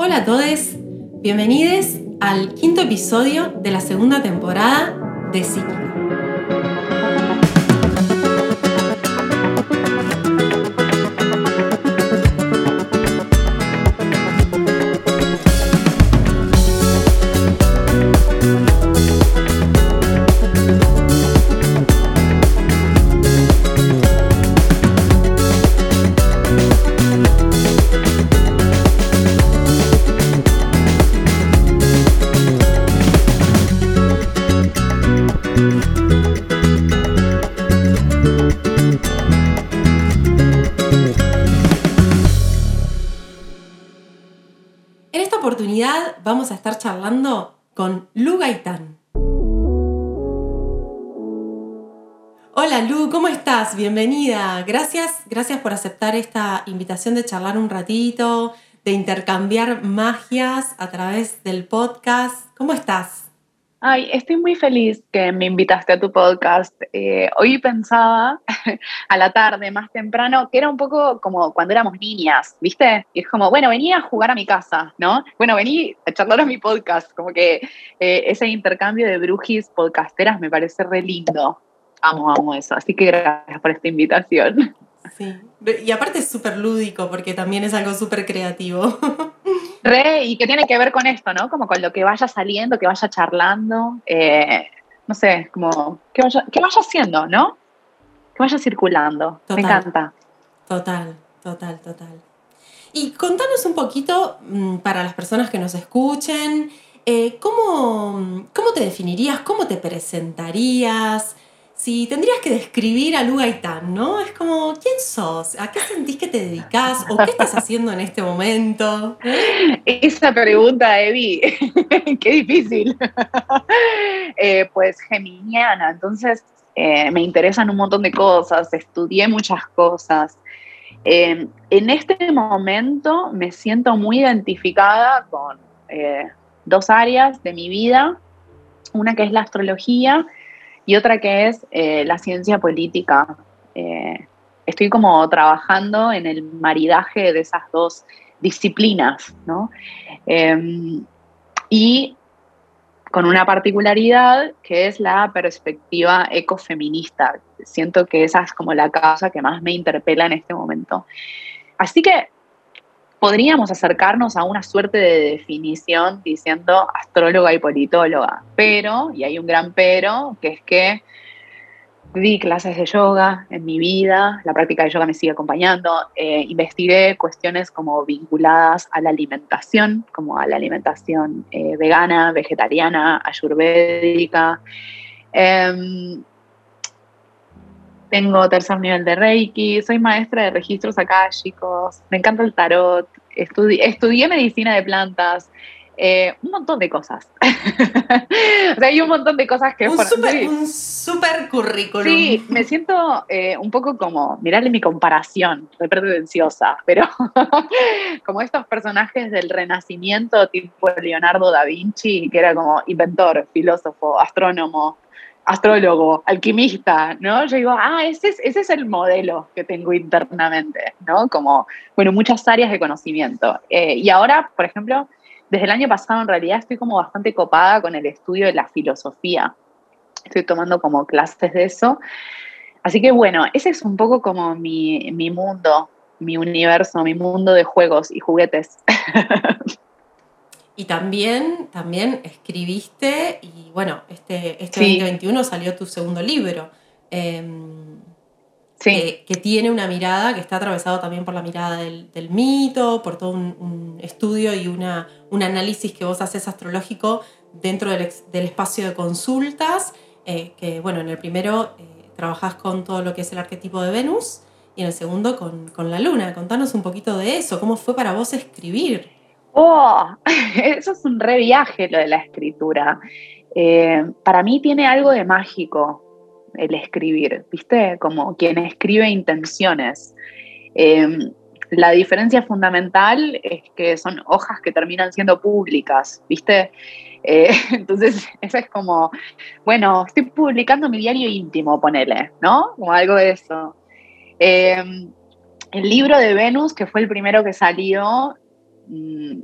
Hola a todos, bienvenidos al quinto episodio de la segunda temporada de Psíquica. Con Lu Gaitán. Hola Lu, ¿cómo estás? Bienvenida. Gracias, gracias por aceptar esta invitación de charlar un ratito, de intercambiar magias a través del podcast. ¿Cómo estás? Ay, estoy muy feliz que me invitaste a tu podcast. Eh, hoy pensaba a la tarde, más temprano, que era un poco como cuando éramos niñas, ¿viste? Y es como, bueno, venía a jugar a mi casa, ¿no? Bueno, vení a charlar a mi podcast. Como que eh, ese intercambio de brujis podcasteras me parece re lindo. Amo, amo eso. Así que gracias por esta invitación. Sí. Y aparte es súper lúdico porque también es algo súper creativo. Re, y que tiene que ver con esto, ¿no? Como con lo que vaya saliendo, que vaya charlando, eh, no sé, como que vaya, que vaya haciendo, ¿no? Que vaya circulando. Total. Me encanta. Total, total, total. Y contanos un poquito, mm, para las personas que nos escuchen, eh, ¿cómo, ¿cómo te definirías? ¿Cómo te presentarías? Si tendrías que describir a Lu Gaitán, ¿no? Es como, ¿quién sos? ¿A qué sentís que te dedicas? ¿O qué estás haciendo en este momento? Esa pregunta, Evi, qué difícil. Eh, pues geminiana, entonces eh, me interesan un montón de cosas, estudié muchas cosas. Eh, en este momento me siento muy identificada con dos áreas de mi vida, una que es la astrología y otra que es eh, la ciencia política. Eh, estoy como trabajando en el maridaje de esas dos disciplinas, ¿no? Em, y con una particularidad que es la perspectiva ecofeminista. Siento que esa es como la causa que más me interpela en este momento. Así que podríamos acercarnos a una suerte de definición diciendo astróloga y politóloga, pero, y hay un gran pero, que es que di clases de yoga en mi vida, la práctica de yoga me sigue acompañando, eh, investigué cuestiones como vinculadas a la alimentación, como a la alimentación eh, vegana, vegetariana, ayurvédica. Em, tengo tercer nivel de Reiki, soy maestra de registros akáshicos, me encanta el tarot, estudié medicina de plantas, eh, un montón de cosas. o sea, hay un montón de cosas que... Un súper un super currículum. Sí, me siento eh, un poco como, mirarle mi comparación, re pretenciosa, pero como estos personajes del Renacimiento, tipo Leonardo da Vinci, que era como inventor, filósofo, astrónomo, astrólogo, alquimista, ¿no? Yo digo, ah, ese es, ese es el modelo que tengo internamente, ¿no? Como, bueno, muchas áreas de conocimiento. Eh, y ahora, por ejemplo, desde el año pasado en realidad estoy como bastante copada con el estudio de la filosofía. Estoy tomando como clases de eso. Así que bueno, ese es un poco como mi, mi mundo, mi universo, mi mundo de juegos y juguetes. Y también, también escribiste, y bueno, este, este 2021 salió tu segundo libro, em, que, tiene una mirada que está atravesado también por la mirada del, mito, por todo un, estudio y una, un análisis que vos haces astrológico dentro del, del espacio de consultas, eh, que bueno, en el primero eh, trabajás con todo lo que es el arquetipo de Venus y en el segundo con, con la luna. Contanos un poquito de eso, cómo fue para vos escribir. Oh, eso es un re viaje lo de la escritura. Eh, para mí tiene algo de mágico el escribir, ¿viste? Como quien escribe intenciones. Em, la diferencia fundamental es que son hojas que terminan siendo públicas, ¿viste? Eh, entonces, eso es como, bueno, estoy publicando mi diario íntimo, ponele, ¿no? Como algo de eso. El libro de Venus, que fue el primero que salió, Mm,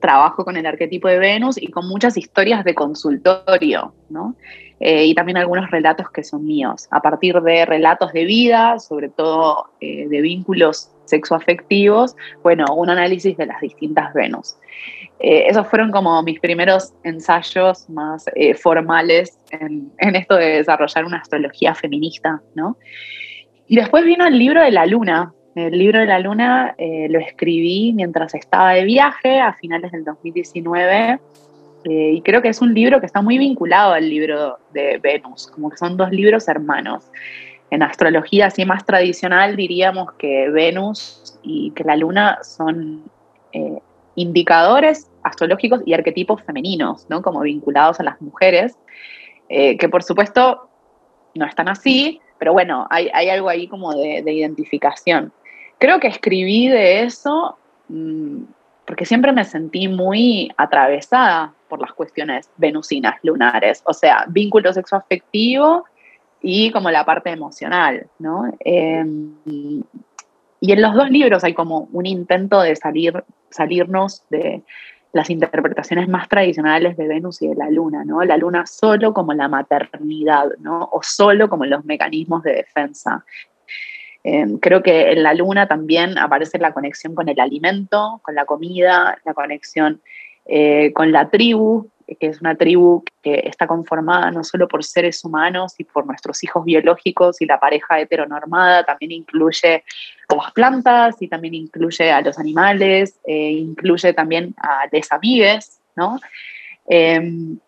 trabajo con el arquetipo de Venus y con muchas historias de consultorio, ¿no? Eh, y también algunos relatos que son míos, a partir de relatos de vida, sobre todo eh, de vínculos sexoafectivos, bueno, un análisis de las distintas Venus. Eh, esos fueron como mis primeros ensayos más formales en, en, esto de desarrollar una astrología feminista, ¿no? Y después vino el libro de la luna, el libro de la luna eh, lo escribí mientras estaba de viaje a finales del 2019 eh, y creo que es un libro que está muy vinculado al libro de Venus, como que son dos libros hermanos. En astrología así más tradicional diríamos que Venus y que la luna son eh, indicadores astrológicos y arquetipos femeninos, ¿no? como vinculados a las mujeres, que por supuesto no están así, pero bueno, hay, algo ahí como de identificación. Creo que escribí de eso mm, porque siempre me sentí muy atravesada por las cuestiones venusinas lunares, o sea, vínculo sexoafectivo y como la parte emocional, ¿no? Em, y en los dos libros hay como un intento de salir, salirnos de las interpretaciones más tradicionales de Venus y de la Luna, ¿no? La Luna solo como la maternidad, ¿no? O solo como los mecanismos de defensa. Em, creo que en la luna también aparece la conexión con el alimento, con la comida, la conexión eh, con la tribu, que es una tribu que está conformada no solo por seres humanos y por nuestros hijos biológicos y la pareja heteronormada, también incluye a las plantas y también incluye a los animales, eh, incluye también a amigues, ¿no? Em,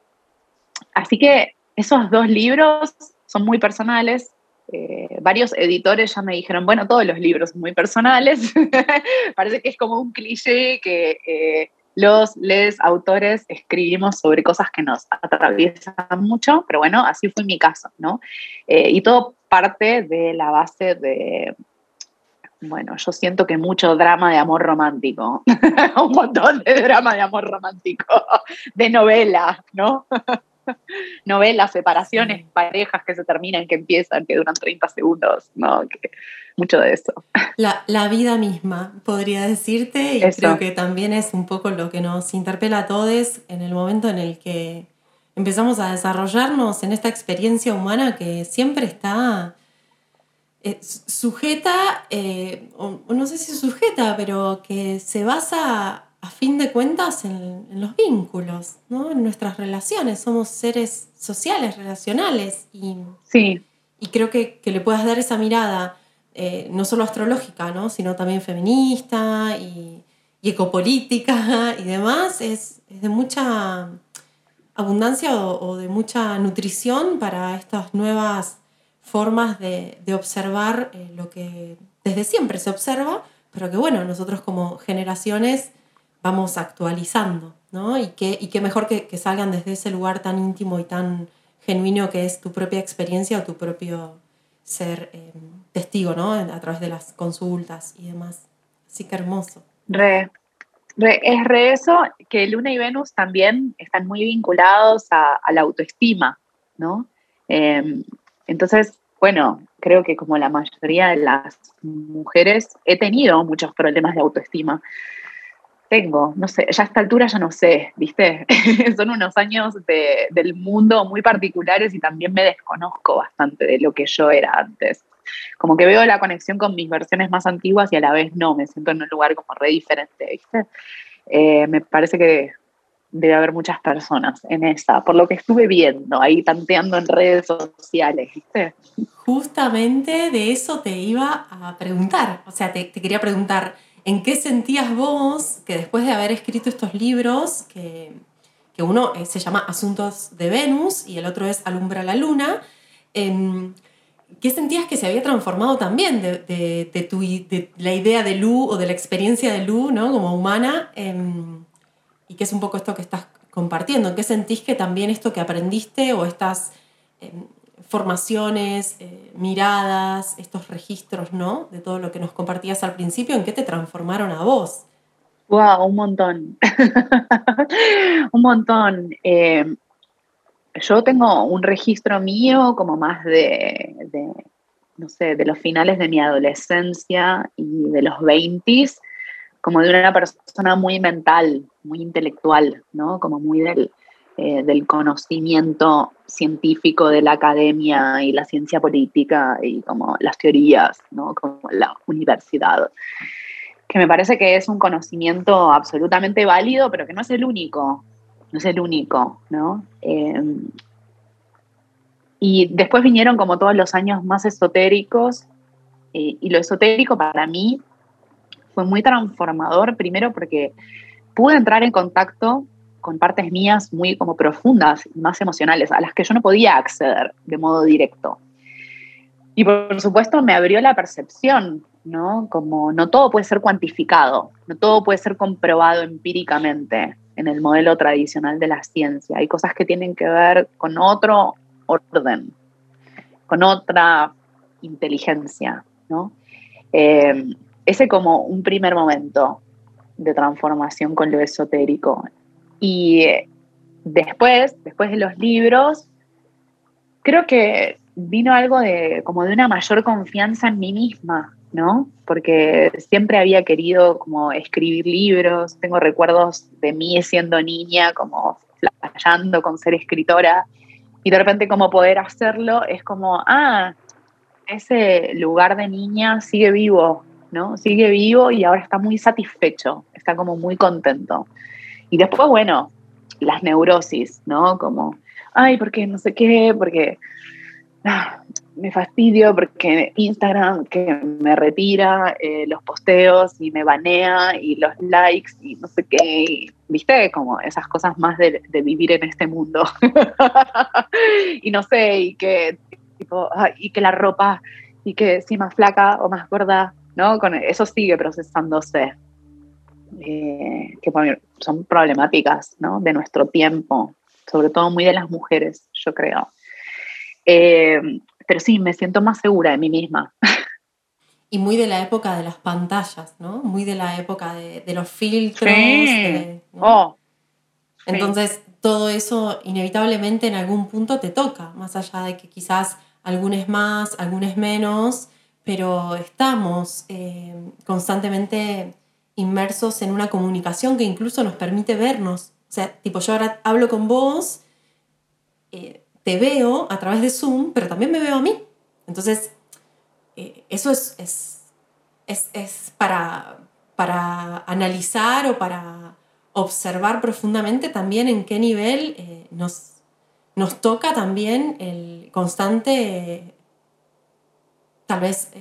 así que esos dos libros son muy personales, eh, varios editores ya me dijeron, bueno, todos los libros son muy personales, parece que es como un cliché que eh, los les autores escribimos sobre cosas que nos atraviesan mucho, pero bueno, así fue mi caso, ¿no? Eh, y todo parte de la base de, bueno, yo siento que mucho drama de amor romántico, un montón de drama de amor romántico, de novela, ¿no? novelas, separaciones, parejas que se terminan, que empiezan, que duran 30 segundos, ¿no? mucho de eso. La, vida misma, podría decirte, y creo que también es un poco lo que nos interpela a todos en el momento en el que empezamos a desarrollarnos en esta experiencia humana que siempre está eh, sujeta, eh, o no sé si sujeta, pero que se basa a fin de cuentas en, los vínculos, ¿no? en nuestras relaciones. Somos seres sociales, relacionales. Y, sí. y creo que, que le puedas dar esa mirada, eh, no solo astrológica, ¿no? sino también feminista y, ecopolítica y demás, es, de mucha abundancia o, de mucha nutrición para estas nuevas formas de, observar eh, lo que desde siempre se observa, pero que bueno, nosotros como generaciones vamos actualizando, ¿no? Y qué, y qué mejor que, salgan desde ese lugar tan íntimo y tan genuino que es tu propia experiencia o tu propio ser eh, testigo, ¿no? A través de las consultas y demás. Así que hermoso. Re, es re eso que Luna y Venus también están muy vinculados a, la autoestima, ¿no? Em, entonces, bueno, creo que como la mayoría de las mujeres he tenido muchos problemas de autoestima tengo, no sé, ya a esta altura ya no sé, ¿viste? Son unos años del mundo muy particulares y también me desconozco bastante de lo que yo era antes. Como que veo la conexión con mis versiones más antiguas y a la vez no, me siento en un lugar como re diferente, ¿viste? Eh, me parece que debe haber muchas personas en esa, por lo que estuve viendo, ahí tanteando en redes sociales, ¿viste? Justamente de eso te iba a preguntar, o sea, te, te quería preguntar ¿En qué sentías vos que después de haber escrito estos libros, que, uno eh, se llama Asuntos de Venus y el otro es Alumbra la Luna, em, ¿qué sentías que se había transformado también de, tu, la idea de Lu o de la experiencia de Lu ¿no? como humana? Em, y qué es un poco esto que estás compartiendo. ¿Qué sentís que también esto que aprendiste o estas em, formaciones, eh, miradas, estos registros, ¿no? De todo lo que nos compartías al principio, ¿en qué te transformaron a vos? Wow, un montón. un montón. Eh, yo tengo un registro mío como más de, no sé, de los finales de mi adolescencia y de los 20 como de una persona muy mental, muy intelectual, ¿no? Como muy del, eh, del conocimiento científico de la academia y la ciencia política y como las teorías, ¿no? Como la universidad. Que me parece que es un conocimiento absolutamente válido, pero que no es el único, no es el único, ¿no? Em, y después vinieron como todos los años más esotéricos, eh, y lo esotérico para mí fue muy transformador, primero porque pude entrar en contacto con partes mías muy como profundas, más emocionales, a las que yo no podía acceder de modo directo. Y por supuesto me abrió la percepción, ¿no? Como no todo puede ser cuantificado, no todo puede ser comprobado empíricamente en el modelo tradicional de la ciencia. Hay cosas que tienen que ver con otro orden, con otra inteligencia, ¿no? Eh, ese como un primer momento de transformación con lo esotérico. Y después, después de los libros, creo que vino algo de como de una mayor confianza en mí misma, ¿no? Porque siempre había querido como escribir libros, tengo recuerdos de mí siendo niña, como flasheando con ser escritora, y de repente como poder hacerlo es como, ah, ese lugar de niña sigue vivo, ¿no? Sigue vivo y ahora está muy satisfecho, está como muy contento. Y después, bueno, las neurosis, ¿no? Como, ay, porque no sé qué, porque ah, me fastidio, porque Instagram que me retira eh, los posteos y me banea y los likes y no sé qué, ¿viste? Como esas cosas más de, vivir en este mundo. y no sé, y que, tipo, y que la ropa, y que si más flaca o más gorda, ¿no? Con eso sigue procesándose. Eh, que son problemáticas ¿no? de nuestro tiempo, sobre todo muy de las mujeres, yo creo. Eh, pero sí, me siento más segura de mí misma. Y muy de la época de las pantallas, ¿no? Muy de la época de, los filtros. Oh, Entonces, todo eso inevitablemente en algún punto te toca, más allá de que quizás algunos más, algunos menos, pero estamos eh, constantemente inmersos en una comunicación que incluso nos permite vernos. O sea, tipo, yo ahora hablo con vos, eh, te veo a través de Zoom, pero también me veo a mí. Entonces, eh, eso es, es, para, para, analizar o para observar profundamente también en qué nivel eh, nos, nos toca también el constante, tal vez,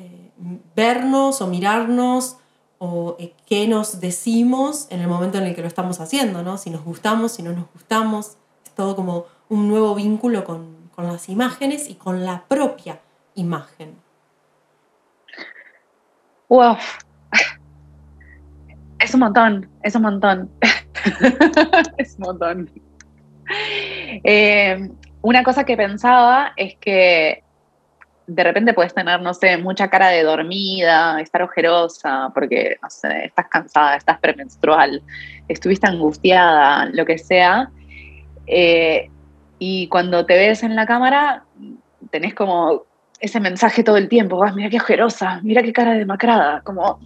vernos o mirarnos o eh, qué nos decimos en el momento en el que lo estamos haciendo, ¿no? Si nos gustamos, si no nos gustamos, es todo como un nuevo vínculo con, las imágenes y con la propia imagen. Wow. Es un montón, es un montón. es un montón. Eh, una cosa que pensaba es que de repente puedes tener, no sé, mucha cara de dormida, estar ojerosa, porque, no sé, estás cansada, estás premenstrual, estuviste angustiada, lo que sea. Eh, y cuando te ves en la cámara, tenés como ese mensaje todo el tiempo, vas, mira qué ojerosa, mira qué cara demacrada, como,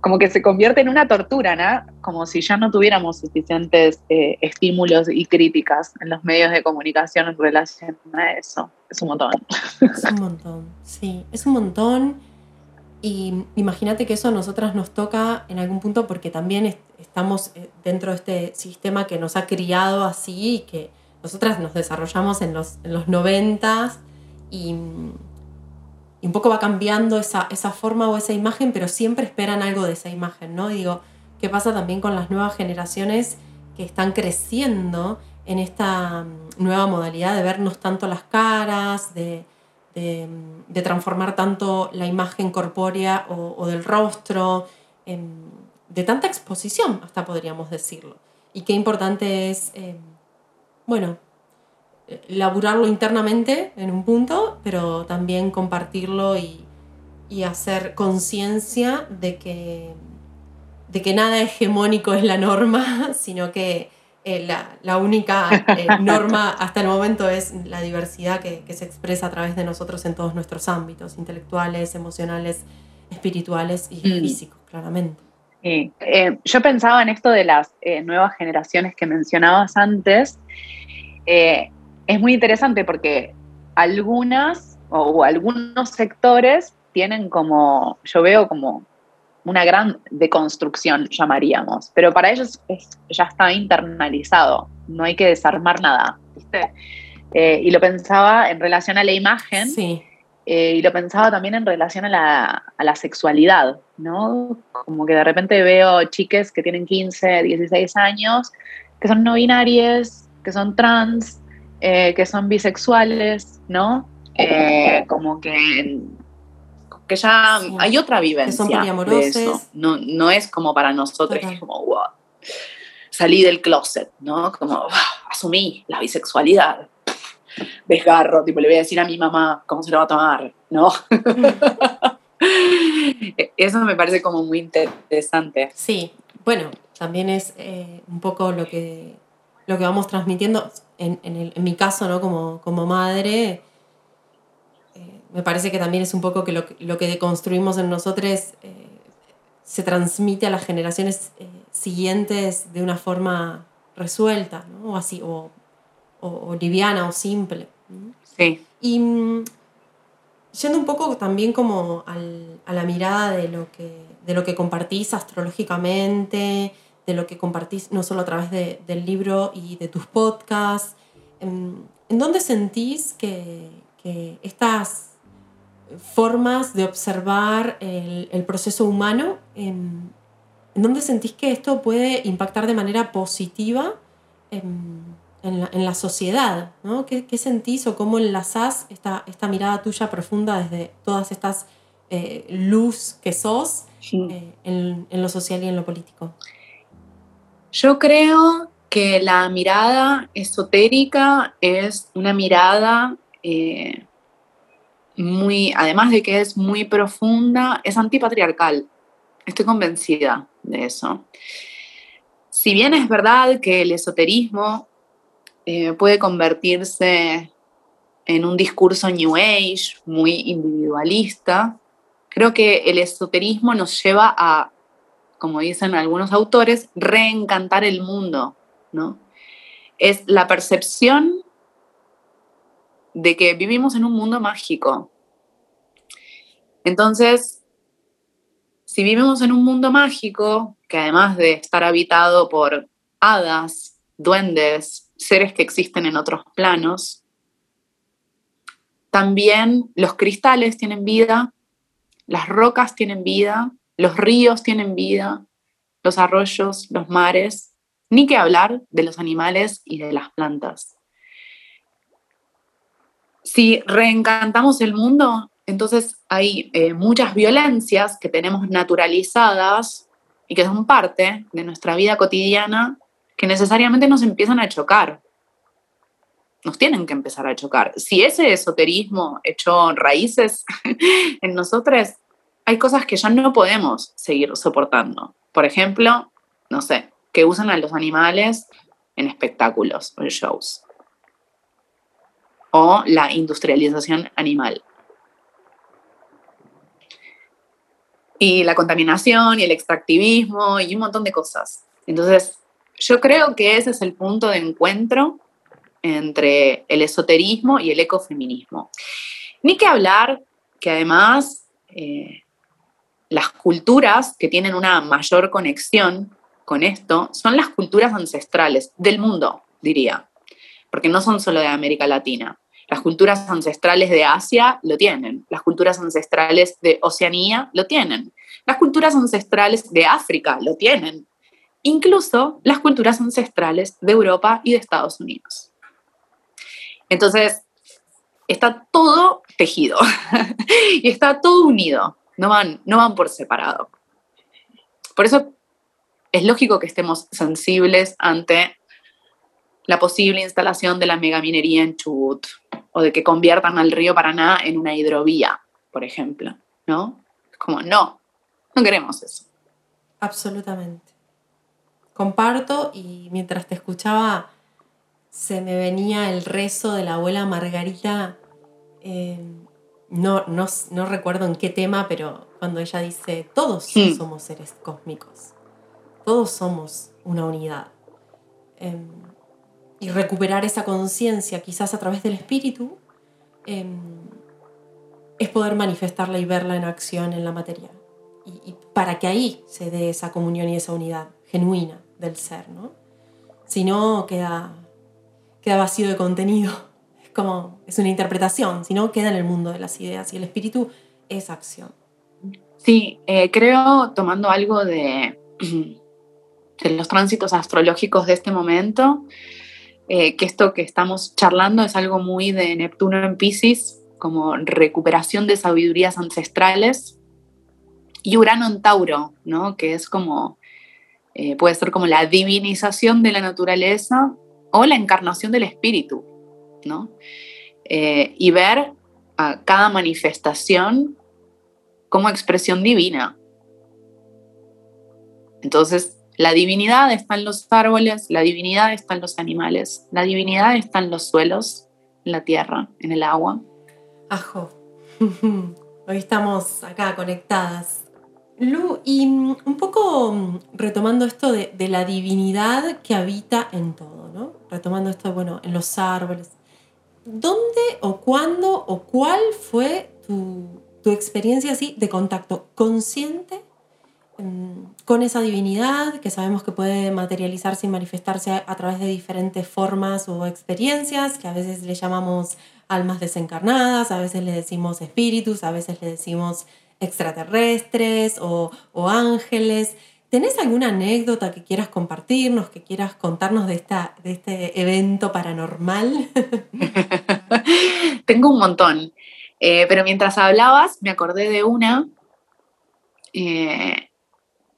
como que se convierte en una tortura, ¿no? Como si ya no tuviéramos suficientes eh, estímulos y críticas en los medios de comunicación en relación a eso. Es un montón. Es un montón, sí, es un montón. Y imagínate que eso a nosotras nos toca en algún punto porque también estamos eh, dentro de este sistema que nos ha criado así y que nosotras nos desarrollamos en los, en los 90 y y un poco va cambiando esa, esa forma o esa imagen, pero siempre esperan algo de esa imagen, ¿no? Digo, ¿qué pasa también con las nuevas generaciones que están creciendo en esta mm, nueva modalidad de vernos tanto las caras, de, de, transformar tanto la imagen corpórea o, del rostro, de tanta exposición, hasta podríamos decirlo? Y qué importante es, eh, bueno, laburarlo internamente en un punto, pero también compartirlo y, hacer conciencia de que, de que nada hegemónico es la norma, sino que eh, la, única eh, norma hasta el momento es la diversidad que, se expresa a través de nosotros en todos nuestros ámbitos, intelectuales, emocionales, espirituales y mm. físicos, claramente. Sí, eh, yo pensaba en esto de las eh, nuevas generaciones que mencionabas antes. Eh, es muy interesante porque algunas o, algunos sectores tienen como, yo veo como una gran deconstrucción, llamaríamos, pero para ellos ya está internalizado, no hay que desarmar nada, ¿viste? y lo pensaba en relación a la imagen. Sí eh, y lo pensaba también en relación a la, a la, sexualidad, ¿no? Como que de repente veo chiques que tienen 15, 16 años, que son no binarias, que son trans, eh, que son bisexuales, ¿no? Eh, como que, que ya hay otra vivencia de eso. No, no es como para nosotros, es como, wow, salí del closet, ¿no? Como, asumí la bisexualidad desgarro, tipo, le voy a decir a mi mamá cómo se lo va a tomar, ¿no? Eso me parece como muy interesante. Sí, bueno, también es eh, un poco lo que, lo que vamos transmitiendo, en, en, mi caso, ¿no? Como, como madre, eh, me parece que también es un poco que lo, lo que deconstruimos en nosotros eh, se transmite a las generaciones siguientes de una forma resuelta, ¿no? O así, o o, liviana o simple. Sí. Y mm, yendo un poco también como a la mirada de lo, que, de lo que compartís astrológicamente, de lo que compartís no solo a través del libro y de tus podcasts, ¿en, dónde sentís que, estas formas de observar el, proceso humano, en, ¿en, dónde sentís que esto puede impactar de manera positiva en, en la, sociedad, ¿no? ¿Qué, sentís o cómo enlazás esta, esta mirada tuya profunda desde todas estas eh, luz que sos eh, en, lo social y en lo político? Yo creo que la mirada esotérica es una mirada eh, muy, además de que es muy profunda, es antipatriarcal. Estoy convencida de eso. Si bien es verdad que el esoterismo eh, puede convertirse en un discurso New Age muy individualista. Creo que el esoterismo nos lleva a, como dicen algunos autores, reencantar el mundo, ¿no? Es la percepción de que vivimos en un mundo mágico. Entonces, si vivimos en un mundo mágico, que además de estar habitado por hadas, duendes, seres que existen en otros planos. También los cristales tienen vida, las rocas tienen vida, los ríos tienen vida, los arroyos, los mares, ni que hablar de los animales y de las plantas. Si reencantamos el mundo, entonces hay eh, muchas violencias que tenemos naturalizadas y que son parte de nuestra vida cotidiana que necesariamente nos empiezan a chocar. Nos tienen que empezar a chocar. Si ese esoterismo echó raíces en nosotros, hay cosas que ya no podemos seguir soportando. Por ejemplo, no sé, que usan a los animales en espectáculos o en shows. O la industrialización animal. Y la contaminación y el extractivismo y un montón de cosas. Entonces, yo creo que ese es el punto de encuentro entre el esoterismo y el ecofeminismo. Ni que hablar que además eh, las culturas que tienen una mayor conexión con esto son las culturas ancestrales del mundo, diría, porque no son solo de América Latina. Las culturas ancestrales de Asia lo tienen, las culturas ancestrales de Oceanía lo tienen, las culturas ancestrales de África lo tienen, incluso las culturas ancestrales de Europa y de Estados Unidos. Entonces, está todo tejido y está todo unido, no van, no van por separado. Por eso es lógico que estemos sensibles ante la posible instalación de la megaminería en Chubut o de que conviertan al río Paraná en una hidrovía, por ejemplo, ¿no? Como, no, no queremos eso. Absolutamente comparto y mientras te escuchaba se me venía el rezo de la abuela Margarita, eh, no, no, recuerdo en qué tema, pero cuando ella dice, todos somos seres cósmicos. todos somos una unidad. Em, y recuperar esa conciencia quizás a través del espíritu em, es poder manifestarla y verla en acción en la materia. Y, para que ahí se dé esa comunión y esa unidad genuina del ser, ¿no? Si no, queda, queda vacío de contenido. Como, es una interpretación, si no, queda en el mundo de las ideas. Y el espíritu es acción. Sí, eh, creo, tomando algo de, de los tránsitos astrológicos de este momento, eh, que esto que estamos charlando es algo muy de Neptuno en Pisces, como recuperación de sabidurías ancestrales, y Urano en Tauro, ¿no? que es como, eh, puede ser como la divinización de la naturaleza o la encarnación del espíritu, ¿no? Eh, y ver a cada manifestación como expresión divina. Entonces, la divinidad está en los árboles, la divinidad está en los animales, la divinidad está en los suelos, en la tierra, en el agua. Ajo. Hoy estamos acá conectadas. Lu, y un poco retomando esto de, la divinidad que habita en todo, ¿no? Retomando esto, bueno, en los árboles. ¿Dónde o cuándo o cuál fue tu, tu experiencia así de contacto consciente con esa divinidad que sabemos que puede materializarse y manifestarse a, través de diferentes formas o experiencias, que a veces le llamamos almas desencarnadas, a veces le decimos espíritus, a veces le decimos extraterrestres o, ángeles. ¿Tenés alguna anécdota que quieras compartirnos, que quieras contarnos de, esta, de este evento paranormal? Tengo un montón, eh, pero mientras hablabas me acordé de una eh,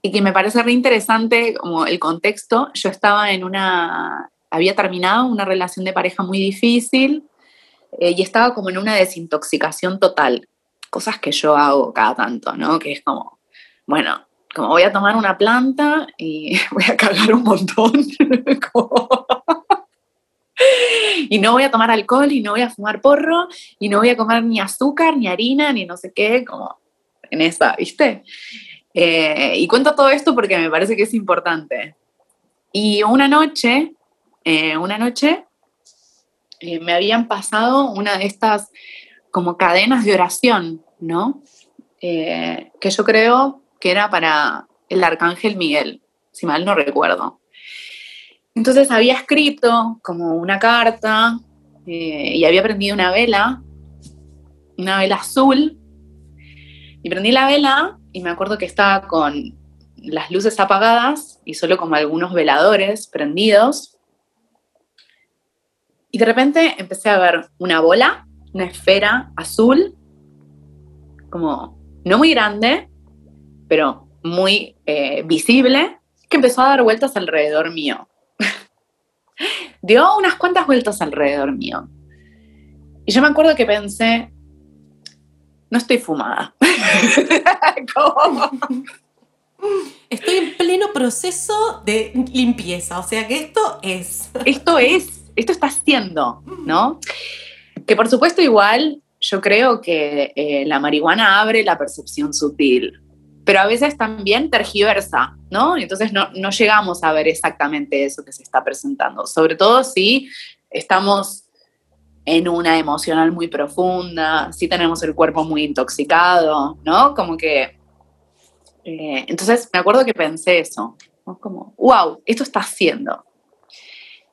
y que me parece re interesante como el contexto. Yo estaba en una, había terminado una relación de pareja muy difícil eh, y estaba como en una desintoxicación total, cosas que yo hago cada tanto, ¿no? Que es como, bueno, como voy a tomar una planta y voy a cargar un montón. y no voy a tomar alcohol y no voy a fumar porro y no voy a comer ni azúcar, ni harina, ni no sé qué, como en esa, ¿viste? Eh, y cuento todo esto porque me parece que es importante. Y una noche, eh, una noche, eh, me habían pasado una de estas como cadenas de oración, ¿no? que yo creo que era para el arcángel Miguel, si mal no recuerdo. Entonces había escrito como una carta y había prendido una vela, una vela azul, y prendí la vela y me acuerdo que estaba con las luces apagadas y solo como algunos veladores prendidos. Y de repente empecé a ver una bola, una esfera azul, como no muy grande, pero muy eh, visible, que empezó a dar vueltas alrededor mío. Dio unas cuantas vueltas alrededor mío. Y yo me acuerdo que pensé, no estoy fumada. Estoy en pleno proceso de limpieza, o sea que esto es. Esto es, esto está haciendo, ¿no? Que por supuesto igual yo creo que eh, la marihuana abre la percepción sutil, pero a veces también tergiversa, ¿no? Entonces no, no llegamos a ver exactamente eso que se está presentando, sobre todo si estamos en una emocional muy profunda, si tenemos el cuerpo muy intoxicado, ¿no? Como que... Eh, entonces me acuerdo que pensé eso, como, wow, esto está haciendo.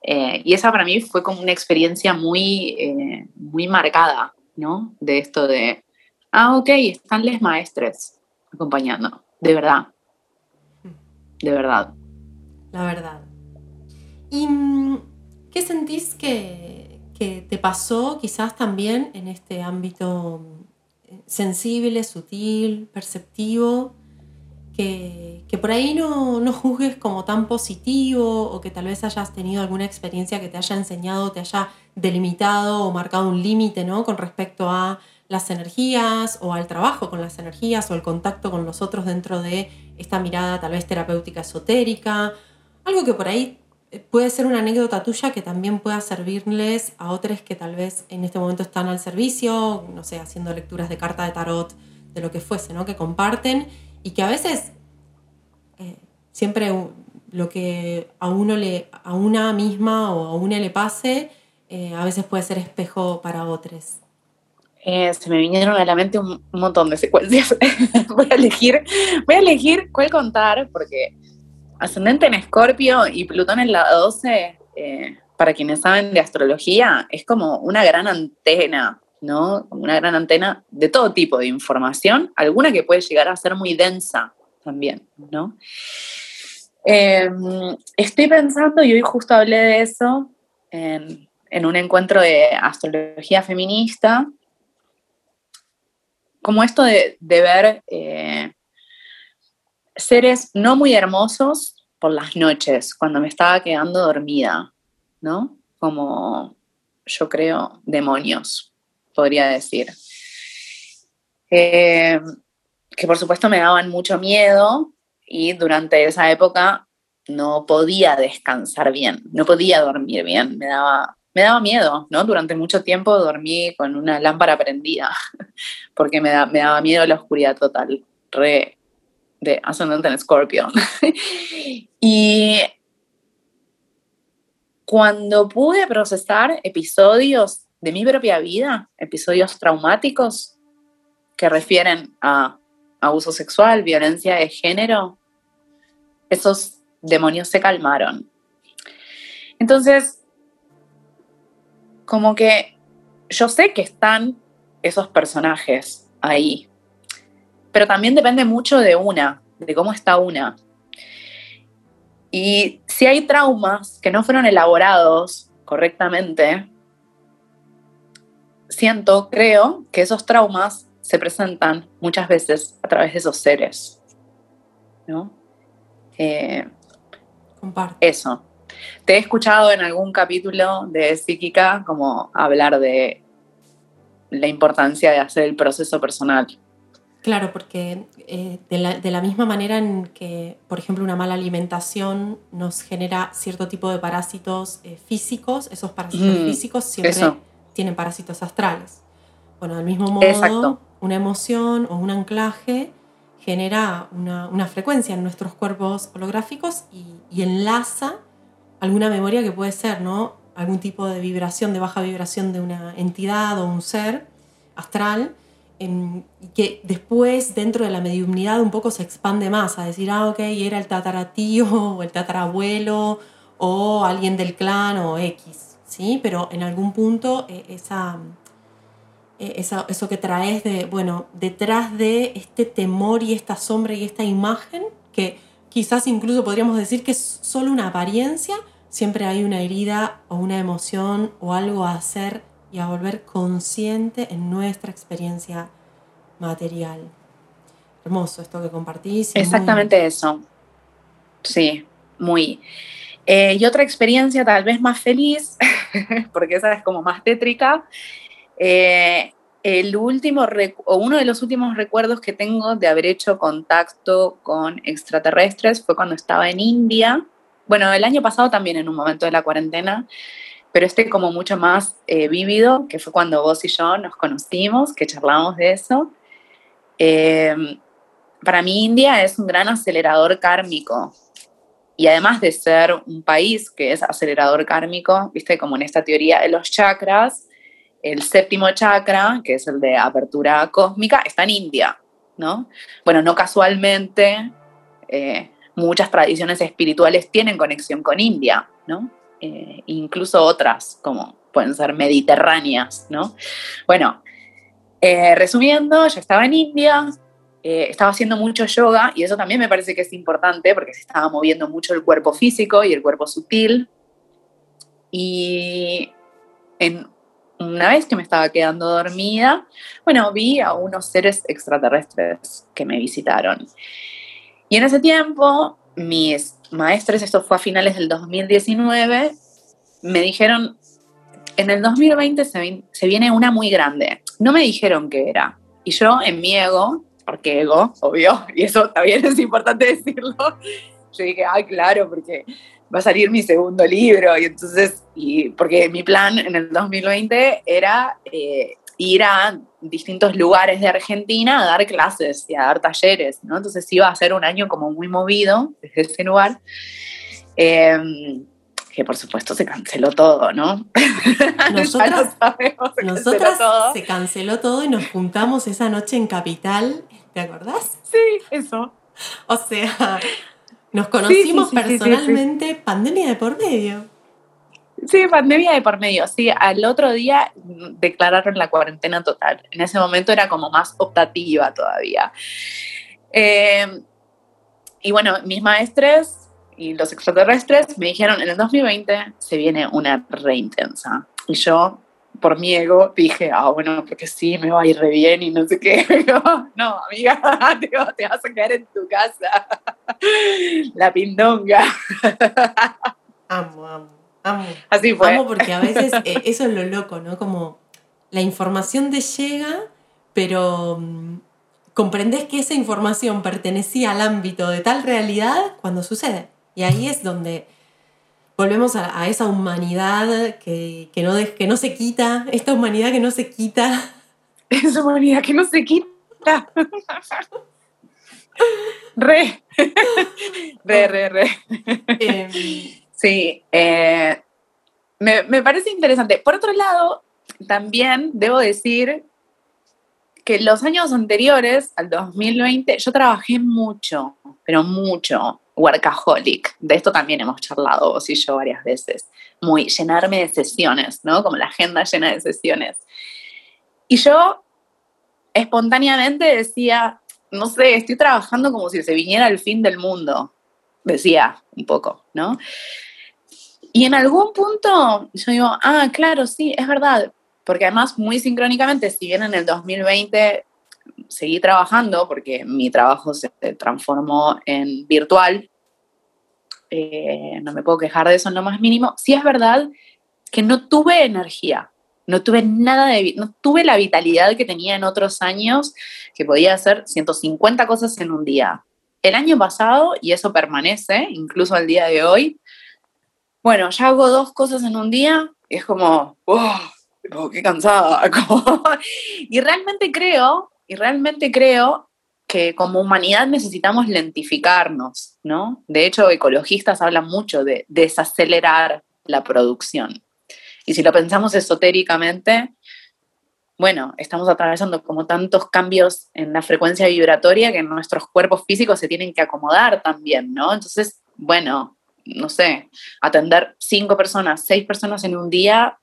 Eh, y esa para mí fue como una experiencia muy, eh, muy marcada, ¿no? De esto de, ah, ok, están les maestres acompañando, de verdad, de verdad. La verdad. ¿Y mm, qué sentís que, que te pasó quizás también en este ámbito eh, sensible, sutil, perceptivo, que, por ahí no, no, juzgues como tan positivo o que tal vez hayas tenido alguna experiencia que te haya enseñado, te haya delimitado o marcado un límite ¿no? con respecto a las energías o al trabajo con las energías o el contacto con los otros dentro de esta mirada tal vez terapéutica esotérica, algo que por ahí puede ser una anécdota tuya que también pueda servirles a otros que tal vez en este momento están al servicio, no sé, haciendo lecturas de carta de tarot, de lo que fuese, ¿no? Que comparten y que a veces, eh, siempre lo que a uno le, a una misma o a una le pase, eh, a veces puede ser espejo para otros. Eh, se me vinieron a la mente un, montón de secuencias. voy a elegir, voy a elegir cuál contar, porque ascendente en Escorpio y Plutón en la 12, eh, para quienes saben de astrología, es como una gran antena, ¿no? Una gran antena de todo tipo de información, alguna que puede llegar a ser muy densa también, ¿no? Em, estoy pensando, y hoy justo hablé de eso en, un encuentro de astrología feminista, como esto de, ver eh, seres no muy hermosos por las noches, cuando me estaba quedando dormida, ¿no? Como yo creo, demonios, podría decir. Eh, que por supuesto me daban mucho miedo y durante esa época no podía descansar bien, no podía dormir bien, me daba, me daba miedo, ¿no? Durante mucho tiempo dormí con una lámpara prendida, porque me, me daba miedo la oscuridad total, re de ascendente en Scorpio. y cuando pude procesar episodios de mi propia vida, episodios traumáticos que refieren a abuso sexual, violencia de género, esos demonios se calmaron. Entonces, como que yo sé que están esos personajes ahí, pero también depende mucho de una, de cómo está una. Y si hay traumas que no fueron elaborados correctamente, siento, creo que esos traumas se presentan muchas veces a través de esos seres. ¿No? Eh, eso. Te he escuchado en algún capítulo de Psíquica como hablar de la importancia de hacer el proceso personal. Claro, porque eh, de, la, misma manera en que, por ejemplo, una mala alimentación nos genera cierto tipo de parásitos eh, físicos, esos parásitos mm, físicos siempre tienen parásitos astrales. Bueno, del mismo modo, una emoción o un anclaje genera una, frecuencia en nuestros cuerpos holográficos y, enlaza alguna memoria que puede ser, ¿no? Algún tipo de vibración, de baja vibración de una entidad o un ser astral, em, que después dentro de la mediumnidad un poco se expande más, a decir, ah, ok, era el tataratío o el tatarabuelo o alguien del clan o X, ¿sí? Pero en algún punto e, esa, eh, eso, eso, que traes de, bueno, detrás de este temor y esta sombra y esta imagen, que quizás incluso podríamos decir que es solo una apariencia, siempre hay una herida o una emoción o algo a hacer y a volver consciente en nuestra experiencia material. Hermoso esto que compartís. Exactamente eso. Sí, muy. Eh, y otra experiencia tal vez más feliz, porque esa es como más tétrica, eh, el último o uno de los últimos recuerdos que tengo de haber hecho contacto con extraterrestres fue cuando estaba en India. Bueno, el año pasado también en un momento de la cuarentena, pero este como mucho más eh, vívido, que fue cuando vos y yo nos conocimos, que charlamos de eso. Em, para mí India es un gran acelerador kármico. Y además de ser un país que es acelerador kármico, viste, como en esta teoría de los chakras, el séptimo chakra, que es el de apertura cósmica, está en India, ¿no? Bueno, no casualmente, eh, muchas tradiciones espirituales tienen conexión con India, ¿no? Eh, incluso otras, como pueden ser mediterráneas, ¿no? Bueno, eh, resumiendo, yo estaba en India, estaba haciendo mucho yoga y eso también me parece que es importante porque se estaba moviendo mucho el cuerpo físico y el cuerpo sutil. Y en una vez que me estaba quedando dormida, bueno, vi a unos seres extraterrestres que me visitaron. Y en ese tiempo, mis maestros, esto fue a finales del 2019, me dijeron, en el 2020 se, se viene una muy grande. No me dijeron qué era. Y yo, en mi ego, porque ego, obvio, y eso también es importante decirlo, yo dije, ay, claro, porque va a salir mi segundo libro y entonces, y porque mi plan en el 2020 era eh, ir a distintos lugares de Argentina a dar clases y a dar talleres, ¿no? Entonces iba a ser un año como muy movido desde ese lugar. Em, que por supuesto se canceló todo, ¿no? Nosotras, se nosotras se canceló todo y nos juntamos esa noche en Capital, ¿te acordás? Sí, eso. O sea, nos conocimos personalmente, pandemia de por medio. Sí, pandemia de por medio. Sí, al otro día declararon la cuarentena total. En ese momento era como más optativa todavía. Em, y bueno, mis maestres y los extraterrestres me dijeron, en el 2020 se viene una re intensa. Y yo, por mi ego, dije, ah, bueno, porque sí, me va a ir re bien y no sé qué. no, amiga, te, te vas a quedar en tu casa. la pindonga. amo, amo. Amo. Así fue. Amo porque a veces eh, eso es lo loco, ¿no? Como la información te llega, pero mm, comprendes que esa información pertenecía al ámbito de tal realidad cuando sucede. Y ahí es donde volvemos a, esa humanidad que, no que no se quita, esta humanidad que no se quita. Esa humanidad que no se quita. re. re, re, re. Em, Sí, eh, me, parece interesante. Por otro lado, también debo decir que los años anteriores, al 2020, yo trabajé mucho, pero mucho, workaholic. De esto también hemos charlado vos y yo varias veces. Muy llenarme de sesiones, ¿no? Como la agenda llena de sesiones. Y yo espontáneamente decía, no sé, estoy trabajando como si se viniera el fin del mundo. Decía un poco, ¿no? Y en algún punto yo digo, ah, claro, sí, es verdad, porque además muy sincrónicamente, si bien en el 2020 seguí trabajando, porque mi trabajo se transformó en virtual, eh, no me puedo quejar de eso en lo más mínimo, sí es verdad que no tuve energía, no tuve nada de, no tuve la vitalidad que tenía en otros años, que podía hacer 150 cosas en un día. El año pasado, y eso permanece, incluso al día de hoy, bueno, ya hago dos cosas en un día y es como, wow, qué cansada. y realmente creo, y realmente creo que como humanidad necesitamos lentificarnos, ¿no? De hecho, ecologistas hablan mucho de desacelerar la producción. Y si lo pensamos esotéricamente, bueno, estamos atravesando como tantos cambios en la frecuencia vibratoria que nuestros cuerpos físicos se tienen que acomodar también, ¿no? Entonces, bueno, no sé, atender cinco personas, seis personas en un día,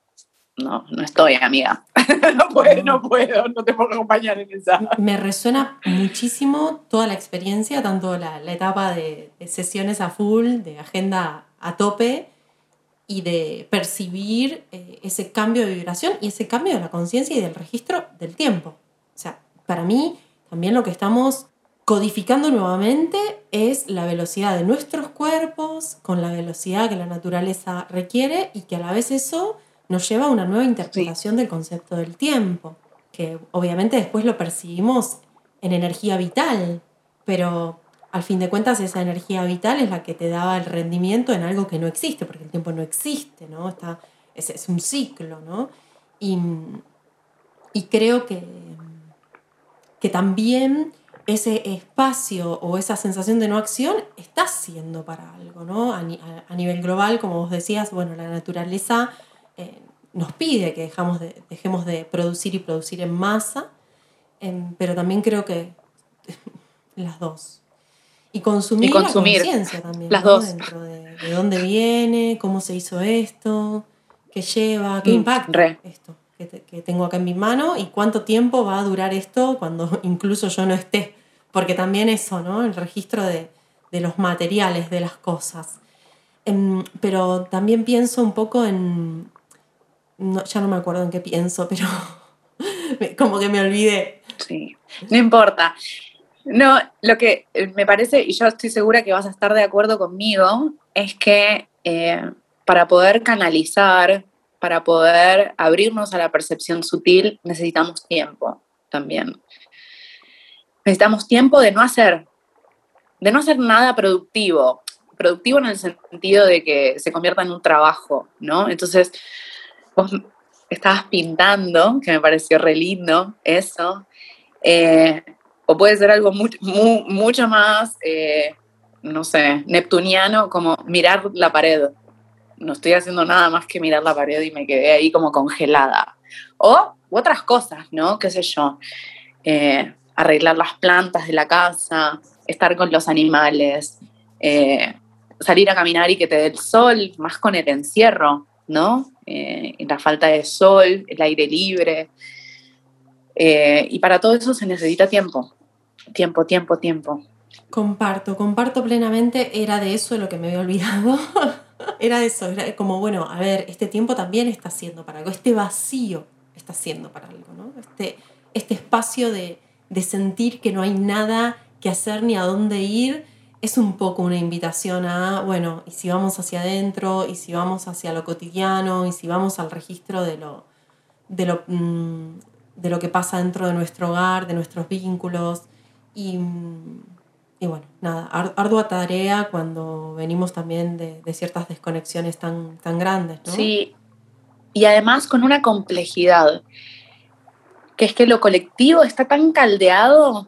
no, no estoy, amiga. no puedo, no puedo, no te puedo acompañar en esa. Me resuena muchísimo toda la experiencia, tanto la, etapa de, sesiones a full, de agenda a tope y de percibir eh, ese cambio de vibración y ese cambio de la conciencia y del registro del tiempo. O sea, para mí también lo que estamos codificando nuevamente es la velocidad de nuestros cuerpos con la velocidad que la naturaleza requiere y que a la vez eso nos lleva a una nueva interpretación del concepto del tiempo, que obviamente después lo percibimos en energía vital, pero al fin de cuentas esa energía vital es la que te daba el rendimiento en algo que no existe, porque el tiempo no existe, ¿no? Está, es, es un ciclo, ¿no? Y, y creo que, que también ese espacio o esa sensación de no acción está siendo para algo, ¿no? A, nivel global, como vos decías, bueno, la naturaleza eh, nos pide que dejamos de, dejemos de producir y producir en masa, em, pero también creo que las dos. Y consumir, la conciencia también, las dos. Dentro de, dónde viene, cómo se hizo esto, qué lleva, qué mm, impacta esto que, tengo acá en mi mano y cuánto tiempo va a durar esto cuando incluso yo no esté. Porque también eso, ¿no? El registro de, los materiales, de las cosas. Em, pero también pienso un poco en... ya no me acuerdo en qué pienso, pero como que me olvidé. Sí, no importa. No, lo que me parece, y yo estoy segura que vas a estar de acuerdo conmigo, es que eh, para poder canalizar para poder abrirnos a la percepción sutil necesitamos tiempo también. Necesitamos tiempo de no hacer, de no hacer nada productivo, productivo en el sentido de que se convierta en un trabajo, ¿no? Entonces, vos estabas pintando, que me pareció re lindo eso, eh, o puede ser algo mucho, más, eh, no sé, neptuniano, como mirar la pared. No estoy haciendo nada más que mirar la pared y me quedé ahí como congelada. O otras cosas, ¿no? ¿Qué sé yo? Eh, arreglar las plantas de la casa, estar con los animales, salir a caminar y que te dé el sol, más con el encierro, ¿no? Eh, la falta de sol, el aire libre. y para todo eso se necesita tiempo. Tiempo, tiempo, tiempo. Comparto, comparto plenamente, era de eso lo que me había olvidado. era eso, era como, bueno, a ver, este tiempo también está siendo para algo, este vacío está siendo para algo, ¿no? Este, este espacio de, de sentir que no hay nada que hacer ni a dónde ir, es un poco una invitación a, bueno, y si vamos hacia adentro, y si vamos hacia lo cotidiano, y si vamos al registro de lo, de lo, mm, de lo que pasa dentro de nuestro hogar, de nuestros vínculos, y y bueno, nada, ardua tarea cuando venimos también de, ciertas desconexiones tan, tan grandes. Sí, y además con una complejidad, que es que lo colectivo está tan caldeado,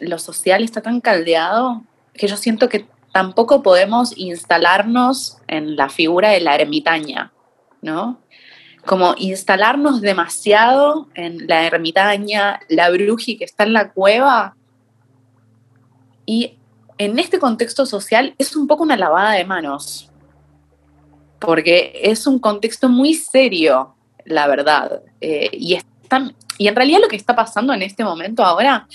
lo social está tan caldeado, que yo siento que tampoco podemos instalarnos en la figura de la ermitaña, ¿no? Como instalarnos demasiado en la ermitaña, la bruji que está en la cueva, y en este contexto social es un poco una lavada de manos, porque es un contexto muy serio, la verdad. Eh, y, están, y en realidad lo que está pasando en este momento ahora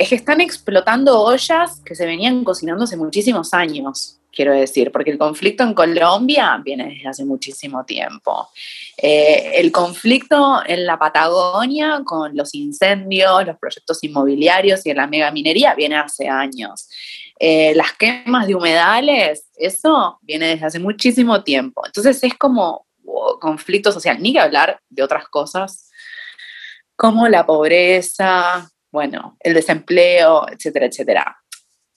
es que están explotando ollas que se venían cocinando hace muchísimos años quiero decir, porque el conflicto en Colombia viene desde hace muchísimo tiempo. Eh, el conflicto en la Patagonia con los incendios, los proyectos inmobiliarios y la mega minería viene hace años. Eh, las quemas de humedales, eso viene desde hace muchísimo tiempo. Entonces es como conflicto social, ni que hablar de otras cosas como la pobreza, bueno, el desempleo, etcétera, etcétera.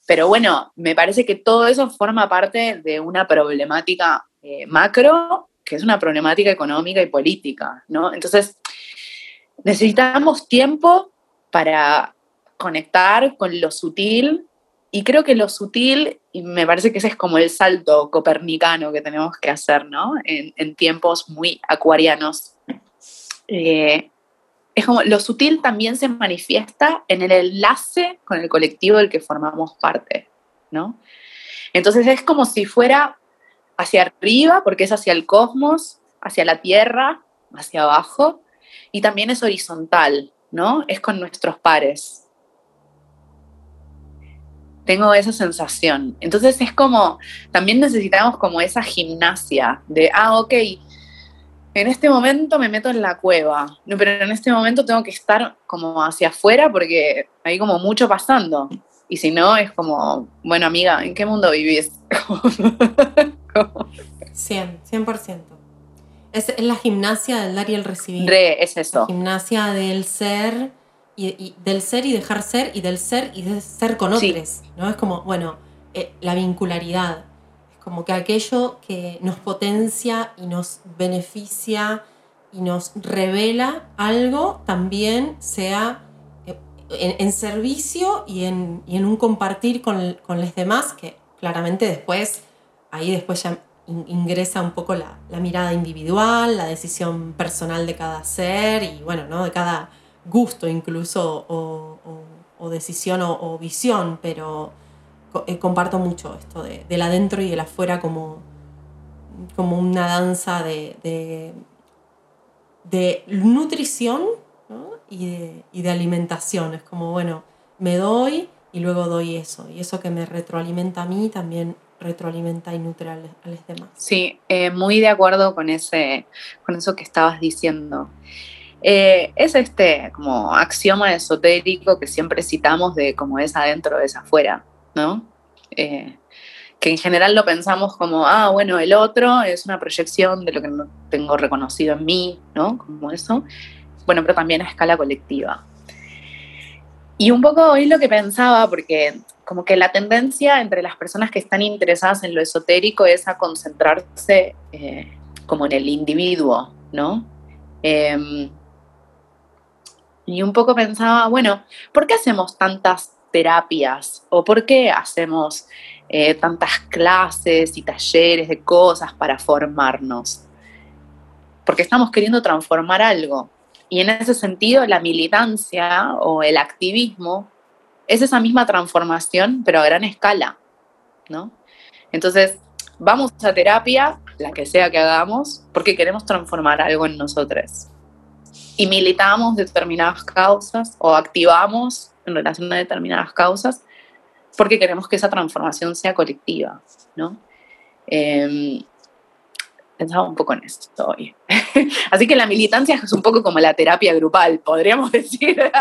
Pero bueno, me parece que todo eso forma parte de una problemática eh, macro, que es una problemática económica y política, ¿no? Entonces, necesitamos tiempo para conectar con lo sutil y creo que lo sutil, y me parece que ese es como el salto copernicano que tenemos que hacer, ¿no? En, tiempos muy acuarianos. Eh, es como lo sutil también se manifiesta en el enlace con el colectivo del que formamos parte, ¿no? Entonces es como si fuera hacia arriba, porque es hacia el cosmos, hacia la Tierra, hacia abajo, y también es horizontal, ¿no? Es con nuestros pares. Tengo esa sensación. Entonces es como, también necesitamos como esa gimnasia de, ah, ok, en este momento me meto en la cueva, pero en este momento tengo que estar como hacia afuera porque hay como mucho pasando. Y si no, es como, bueno, amiga, ¿en qué mundo vivís? 100, 100%. Es, es, la gimnasia del dar y el recibir. Re, es eso. La gimnasia del ser y, del ser y dejar ser y del ser y de ser con otros. ¿no? Es como, bueno, eh, la vincularidad como que aquello que nos potencia y nos beneficia y nos revela algo también sea eh, en, servicio y en, un compartir con, los demás, que claramente después, ahí después ya ingresa un poco la, mirada individual, la decisión personal de cada ser y bueno, ¿no? de cada gusto incluso o, decisión o visión, pero eh, comparto mucho esto de, del adentro y del afuera como, como una danza de, de, nutrición y, de, y de alimentación. Es como, bueno, me doy y luego doy eso. Y eso que me retroalimenta a mí también retroalimenta y nutre a, los demás. Sí, eh, muy de acuerdo con, ese, con eso que estabas diciendo. Eh, es este como axioma esotérico que siempre citamos de como es adentro, es afuera. ¿No? Eh, que en general lo pensamos como, ah, bueno, el otro es una proyección de lo que no tengo reconocido en mí, ¿no? Como eso. Bueno, pero también a escala colectiva. Y un poco hoy lo que pensaba, porque como que la tendencia entre las personas que están interesadas en lo esotérico es a concentrarse eh, como en el individuo, ¿no? Em, y un poco pensaba, bueno, ¿por qué hacemos tantas terapias o por qué hacemos eh, tantas clases y talleres de cosas para formarnos? Porque estamos queriendo transformar algo. Y en ese sentido, la militancia o el activismo es esa misma transformación, pero a gran escala, ¿no? Entonces, vamos a terapia, la que sea que hagamos, porque queremos transformar algo en nosotros. Y militamos determinadas causas o activamos en relación a determinadas causas porque queremos que esa transformación sea colectiva, ¿no? Em, pensaba un poco en esto hoy. Así que la militancia es un poco como la terapia grupal, podríamos decir.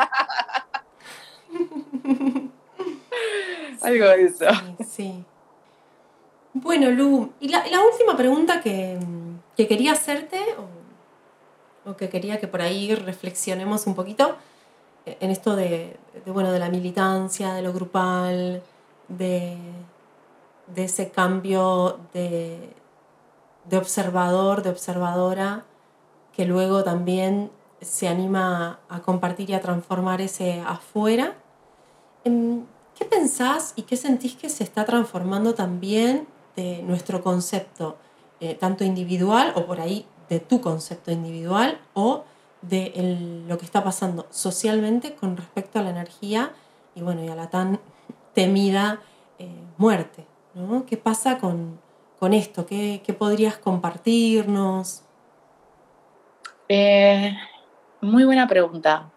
Algo de eso. Sí. Bueno, Lu, y la, última pregunta que, quería hacerte, o, que quería que por ahí reflexionemos un poquito, en esto de, bueno, de la militancia, de lo grupal, de, de ese cambio de, de observador, de observadora, que luego también se anima a compartir y a transformar ese afuera. Em, ¿Qué pensás y qué sentís que se está transformando también de nuestro concepto, eh, tanto individual o por ahí de tu concepto individual o de lo que está pasando socialmente con respecto a la energía y bueno, y a la tan temida eh, muerte? ¿Qué pasa con, esto? ¿Qué, podrías compartirnos? Eh, muy buena pregunta.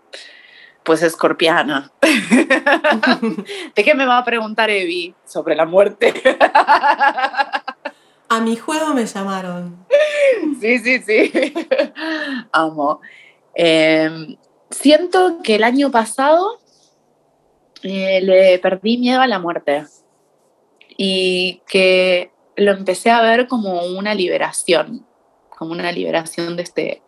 Pues escorpiana. ¿De qué me va a preguntar Evi sobre la muerte? a mi juego me llamaron. Sí, sí, sí. Amo. Em, siento que el año pasado eh, le perdí miedo a la muerte y que lo empecé a ver como una liberación, como una liberación de este,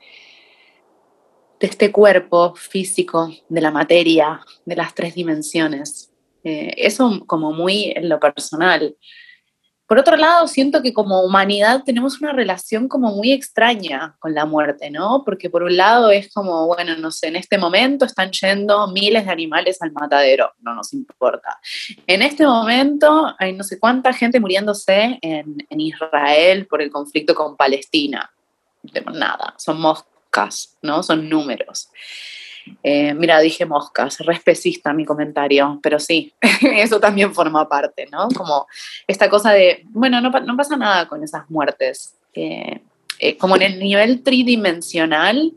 de este cuerpo físico, de la materia, de las tres dimensiones. Eh, eso como muy en lo personal. Por otro lado, siento que como humanidad tenemos una relación como muy extraña con la muerte, ¿no? Porque por un lado es como, bueno, no sé, en este momento están yendo miles de animales al matadero, no nos importa. En este momento hay no sé cuánta gente muriéndose en, Israel por el conflicto con Palestina. Nada, son ¿no? Son números. Eh, mira, dije moscas, re especista mi comentario, pero sí, eso también forma parte, ¿no? Como esta cosa de, bueno, no, pasa nada con esas muertes. Eh, como en el nivel tridimensional,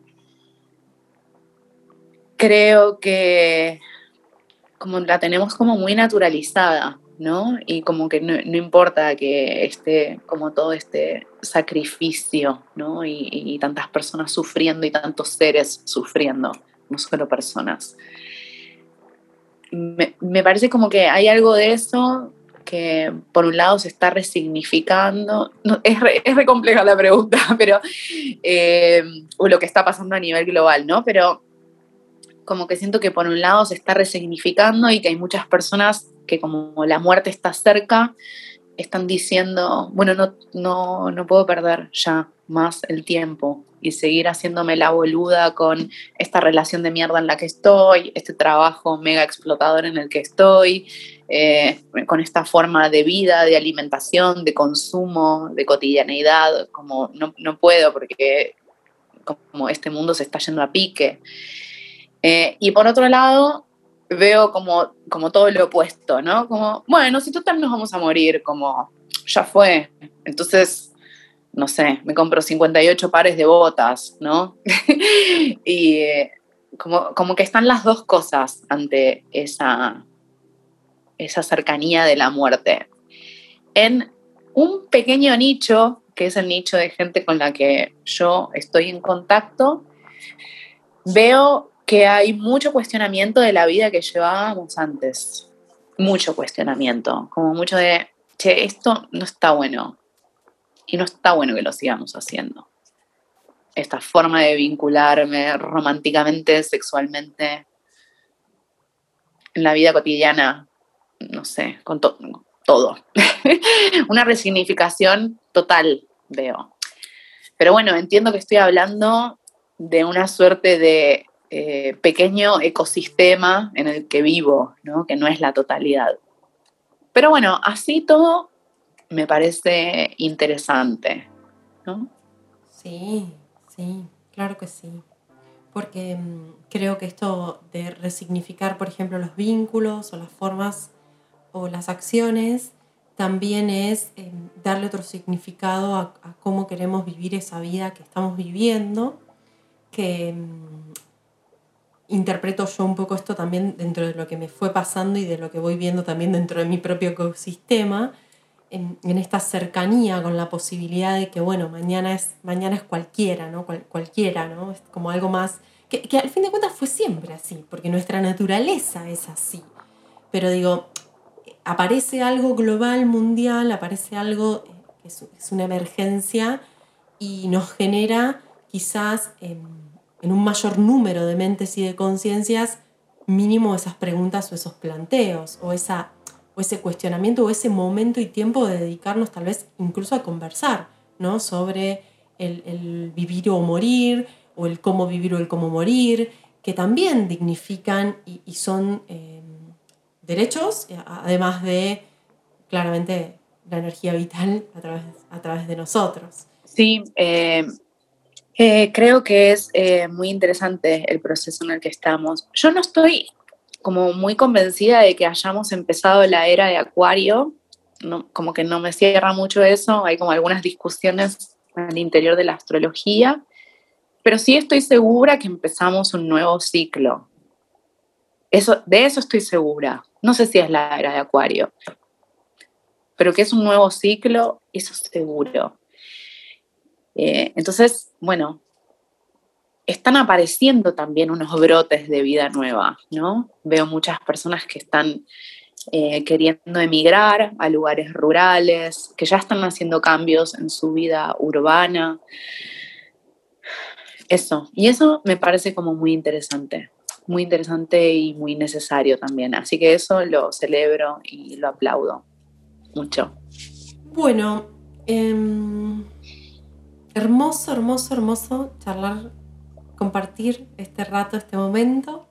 creo que como la tenemos como muy naturalizada, ¿no? Y como que no, importa que esté como todo este sacrificio, ¿no? Y, tantas personas sufriendo y tantos seres sufriendo, no solo personas. Me, parece como que hay algo de eso que por un lado se está resignificando, es, re, es compleja la pregunta, pero, eh, o lo que está pasando a nivel global, ¿no? Pero como que siento que por un lado se está resignificando y que hay muchas personas que como la muerte está cerca, están diciendo, bueno, no, no, no puedo perder ya más el tiempo y seguir haciéndome la boluda con esta relación de mierda en la que estoy, este trabajo mega explotador en el que estoy, eh, con esta forma de vida, de alimentación, de consumo, de cotidianeidad, como no, no puedo porque como este mundo se está yendo a pique. Eh, y por otro lado, veo como, como todo lo opuesto, ¿no? Como, bueno, si total nos vamos a morir, como, ya fue. Entonces, no sé, me compro 58 pares de botas, ¿no? y eh, como, como que están las dos cosas ante esa, esa cercanía de la muerte. En un pequeño nicho, que es el nicho de gente con la que yo estoy en contacto, veo que hay mucho cuestionamiento de la vida que llevábamos antes. Mucho cuestionamiento, como mucho de, che, esto no está bueno. Y no está bueno que lo sigamos haciendo. Esta forma de vincularme románticamente, sexualmente, en la vida cotidiana, no sé, con todo. Una resignificación total, veo. Pero bueno, entiendo que estoy hablando de una suerte de eh, pequeño ecosistema en el que vivo, ¿no? que no es la totalidad. Pero bueno, así todo me parece interesante, ¿no? Sí, sí, claro que sí. Porque mm, creo que esto de resignificar, por ejemplo, los vínculos o las formas o las acciones, también es em, darle otro significado a, cómo queremos vivir esa vida que estamos viviendo, que mm, interpreto yo un poco esto también dentro de lo que me fue pasando y de lo que voy viendo también dentro de mi propio ecosistema, en, esta cercanía con la posibilidad de que, bueno, mañana es, mañana es cualquiera, ¿no? cualquiera, ¿no? Es como algo más, que, al fin de cuentas fue siempre así, porque nuestra naturaleza es así. Pero digo, aparece algo global, mundial, aparece algo que es, una emergencia y nos genera quizás en, un mayor número de mentes y de conciencias mínimo esas preguntas o esos planteos o, esa, o ese cuestionamiento o ese momento y tiempo de dedicarnos tal vez incluso a conversar ¿no? sobre el, vivir o morir o el cómo vivir o el cómo morir, que también dignifican y, son... Eh, derechos, eh, además de claramente la energía vital a través, a través de nosotros. Sí, eh, eh, creo que es muy interesante el proceso en el que estamos. Yo no estoy como muy convencida de que hayamos empezado la era de Acuario, no, como que no me cierra mucho eso, hay como algunas discusiones al interior de la astrología, pero sí estoy segura que empezamos un nuevo ciclo. Eso, de eso estoy segura. No sé si es la era de Acuario, pero que es un nuevo ciclo, eso seguro. Eh, entonces, bueno, están apareciendo también unos brotes de vida nueva, ¿no? Veo muchas personas que están eh, queriendo emigrar a lugares rurales, que ya están haciendo cambios en su vida urbana. Eso, y eso me parece como muy interesante muy interesante y muy necesario también. Así que eso lo celebro y lo aplaudo mucho. Bueno, em, hermoso, hermoso, hermoso charlar, compartir este rato, este momento.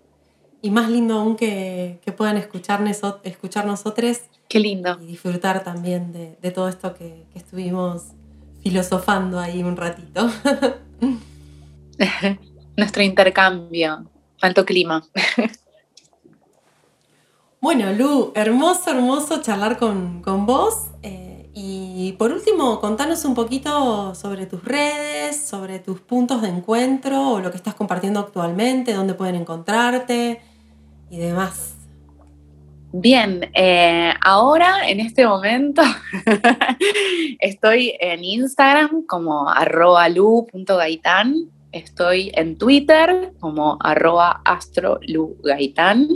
Y más lindo aún que, puedan escucharnos, escuchar nosotros. Qué lindo. Y disfrutar también de, todo esto que, que estuvimos filosofando ahí un ratito. Nuestro intercambio alto clima. Bueno, Lu, hermoso, hermoso charlar con, vos. Eh, y por último, contanos un poquito sobre tus redes, sobre tus puntos de encuentro o lo que estás compartiendo actualmente, dónde pueden encontrarte y demás. Bien, eh, ahora en este momento estoy en Instagram como arroba lu.gaitán Estoy en Twitter como arroba astrolugaitán.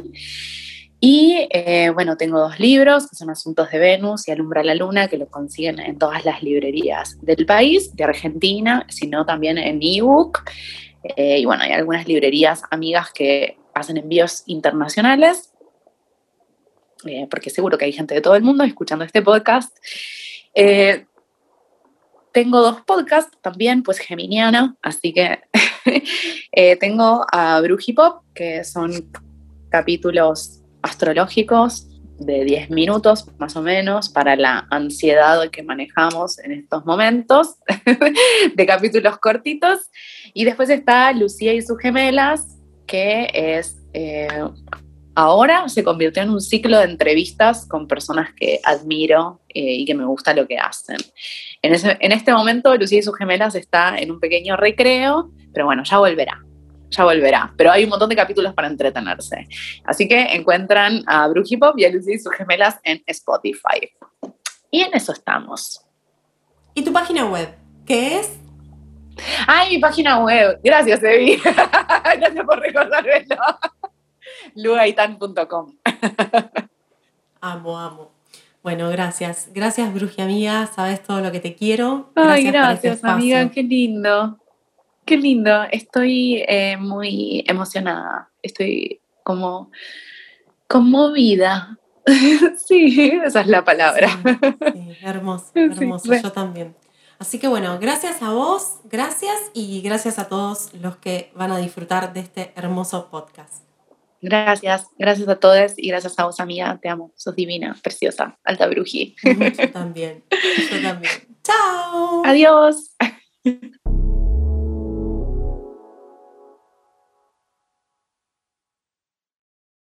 Y eh, bueno, tengo dos libros que son Asuntos de Venus y Alumbra la Luna, que lo consiguen en todas las librerías del país, de Argentina, sino también en ebook. Eh, y bueno, hay algunas librerías amigas que hacen envíos internacionales, eh, porque seguro que hay gente de todo el mundo escuchando este podcast. Tengo dos podcasts también, pues Geminiana, así que eh, tengo a Brujipop, que son capítulos astrológicos de 10 minutos más o menos para la ansiedad que manejamos en estos momentos, de capítulos cortitos. Y después está Lucía y sus gemelas, que es eh, ahora se convirtió en un ciclo de entrevistas con personas que admiro eh, y que me gusta lo que hacen. En, este momento, Lucía y sus gemelas está en un pequeño recreo, pero bueno, ya volverá. Ya volverá, pero hay un montón de capítulos para entretenerse. Así que encuentran a Pop y a Lucía y sus gemelas en Spotify. Y en eso estamos. ¿Y tu página web? ¿Qué es? Ay, mi página web. Gracias, Evi. Gracias por recordármelo lugaitan.com. amo, amo. Bueno, gracias. Gracias, Bruji amiga. Sabes todo lo que te quiero. Gracias Ay, gracias, este amiga. Qué lindo. Qué lindo. Estoy eh, muy emocionada. Estoy como conmovida. sí, esa es la palabra. Sí, hermoso, hermoso. Yo también. Así que bueno, gracias a vos, gracias y gracias a todos los que van a disfrutar de este hermoso podcast. Gracias, gracias a todos y gracias a vos, amiga. Te amo, sos divina, preciosa, alta bruji. Yo también, yo también. Chao. Adiós.